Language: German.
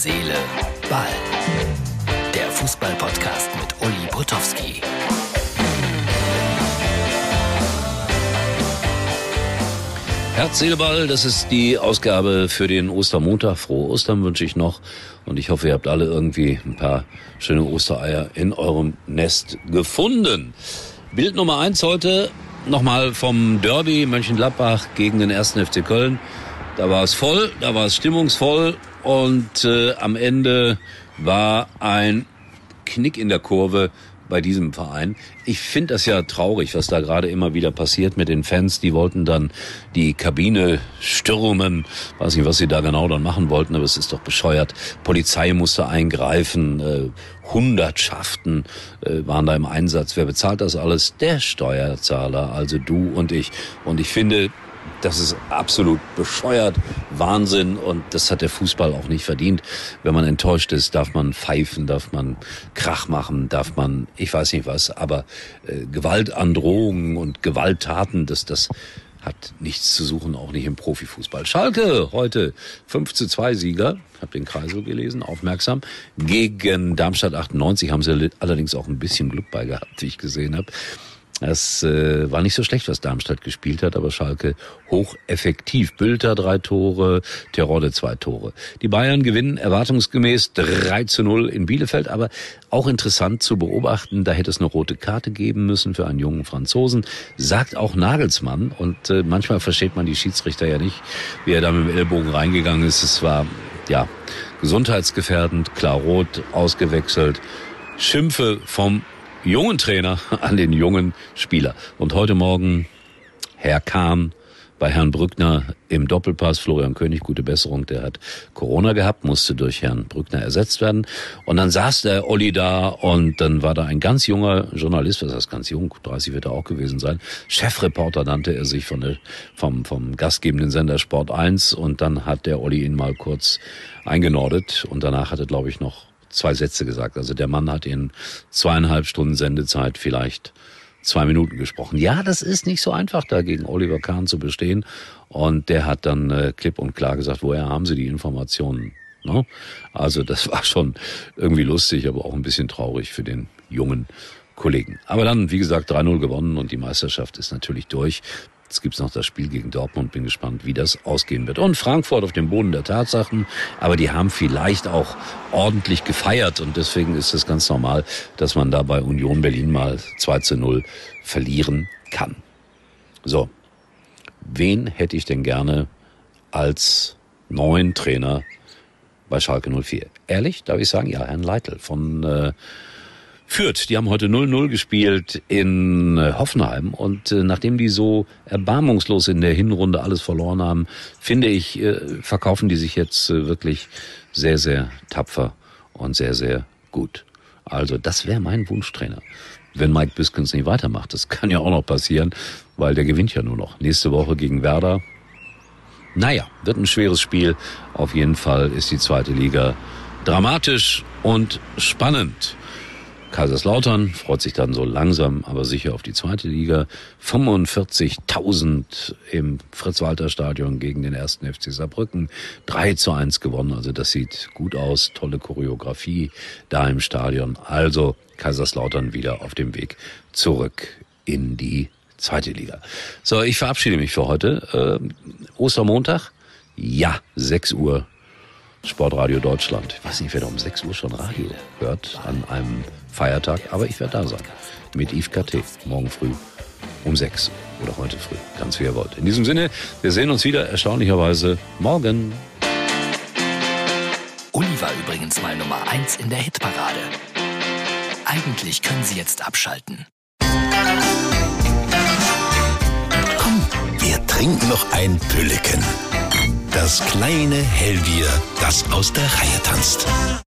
Seele, Ball. Der Fußball-Podcast mit Uli Potowski. Herz, Seele, Ball, das ist die Ausgabe für den Ostermontag. Frohe Ostern wünsche ich noch. Und ich hoffe, ihr habt alle irgendwie ein paar schöne Ostereier in eurem Nest gefunden. Bild Nummer eins heute nochmal vom Derby Mönchengladbach gegen den 1. FC Köln. Da war es voll, da war es stimmungsvoll und äh, am Ende war ein Knick in der Kurve bei diesem Verein. Ich finde das ja traurig, was da gerade immer wieder passiert mit den Fans. Die wollten dann die Kabine stürmen. Weiß nicht, was sie da genau dann machen wollten, aber es ist doch bescheuert. Polizei musste eingreifen. Äh, Hundertschaften äh, waren da im Einsatz. Wer bezahlt das alles? Der Steuerzahler, also du und ich. Und ich finde, das ist absolut bescheuert, Wahnsinn und das hat der Fußball auch nicht verdient. Wenn man enttäuscht ist, darf man pfeifen, darf man Krach machen, darf man, ich weiß nicht was, aber äh, Gewaltandrohungen und Gewalttaten, das, das hat nichts zu suchen, auch nicht im Profifußball. Schalke heute 5 zu 2 Sieger, hab den Kreisel gelesen, aufmerksam. Gegen Darmstadt 98 haben sie allerdings auch ein bisschen Glück bei gehabt, wie ich gesehen habe. Es äh, war nicht so schlecht, was Darmstadt gespielt hat, aber Schalke hocheffektiv. Bülter drei Tore, Terodde zwei Tore. Die Bayern gewinnen erwartungsgemäß 3 zu 0 in Bielefeld, aber auch interessant zu beobachten, da hätte es eine rote Karte geben müssen für einen jungen Franzosen, sagt auch Nagelsmann. Und äh, manchmal versteht man die Schiedsrichter ja nicht, wie er da mit dem Ellbogen reingegangen ist. Es war, ja, gesundheitsgefährdend, klar rot, ausgewechselt. Schimpfe vom jungen Trainer an den jungen Spieler. Und heute Morgen Herr Kahn bei Herrn Brückner im Doppelpass. Florian König, gute Besserung, der hat Corona gehabt, musste durch Herrn Brückner ersetzt werden. Und dann saß der Olli da und dann war da ein ganz junger Journalist, was heißt ganz jung, 30 wird er auch gewesen sein. Chefreporter nannte er sich von der, vom, vom gastgebenden Sender Sport 1 und dann hat der Olli ihn mal kurz eingenordet und danach hat er, glaube ich, noch zwei Sätze gesagt. Also der Mann hat in zweieinhalb Stunden Sendezeit vielleicht zwei Minuten gesprochen. Ja, das ist nicht so einfach, da gegen Oliver Kahn zu bestehen. Und der hat dann äh, klipp und klar gesagt, woher haben Sie die Informationen? Ne? Also das war schon irgendwie lustig, aber auch ein bisschen traurig für den jungen Kollegen. Aber dann, wie gesagt, 3-0 gewonnen und die Meisterschaft ist natürlich durch. Jetzt gibt's noch das Spiel gegen Dortmund. Bin gespannt, wie das ausgehen wird. Und Frankfurt auf dem Boden der Tatsachen. Aber die haben vielleicht auch ordentlich gefeiert. Und deswegen ist es ganz normal, dass man da bei Union Berlin mal 2 zu 0 verlieren kann. So. Wen hätte ich denn gerne als neuen Trainer bei Schalke 04? Ehrlich, darf ich sagen? Ja, Herrn Leitl von äh, Fürth, die haben heute 0-0 gespielt in äh, Hoffenheim und äh, nachdem die so erbarmungslos in der Hinrunde alles verloren haben, finde ich, äh, verkaufen die sich jetzt äh, wirklich sehr, sehr tapfer und sehr, sehr gut. Also das wäre mein Wunschtrainer. Wenn Mike Biskens nicht weitermacht, das kann ja auch noch passieren, weil der gewinnt ja nur noch. Nächste Woche gegen Werder. Naja, wird ein schweres Spiel. Auf jeden Fall ist die zweite Liga dramatisch und spannend. Kaiserslautern freut sich dann so langsam, aber sicher auf die zweite Liga. 45.000 im Fritz-Walter-Stadion gegen den ersten FC Saarbrücken. 3 zu 1 gewonnen, also das sieht gut aus. Tolle Choreografie da im Stadion. Also Kaiserslautern wieder auf dem Weg zurück in die zweite Liga. So, ich verabschiede mich für heute. Äh, Ostermontag? Ja, 6 Uhr Sportradio Deutschland. Ich weiß nicht, wer da um 6 Uhr schon Radio hört an einem Feiertag, aber ich werde da sein. Mit Yves KT. Morgen früh um 6 oder heute früh. Ganz wie ihr wollt. In diesem Sinne, wir sehen uns wieder erstaunlicherweise morgen. Uli war übrigens mal Nummer 1 in der Hitparade. Eigentlich können Sie jetzt abschalten. Komm, wir trinken noch ein Pülleken. Das kleine Hellbier, das aus der Reihe tanzt.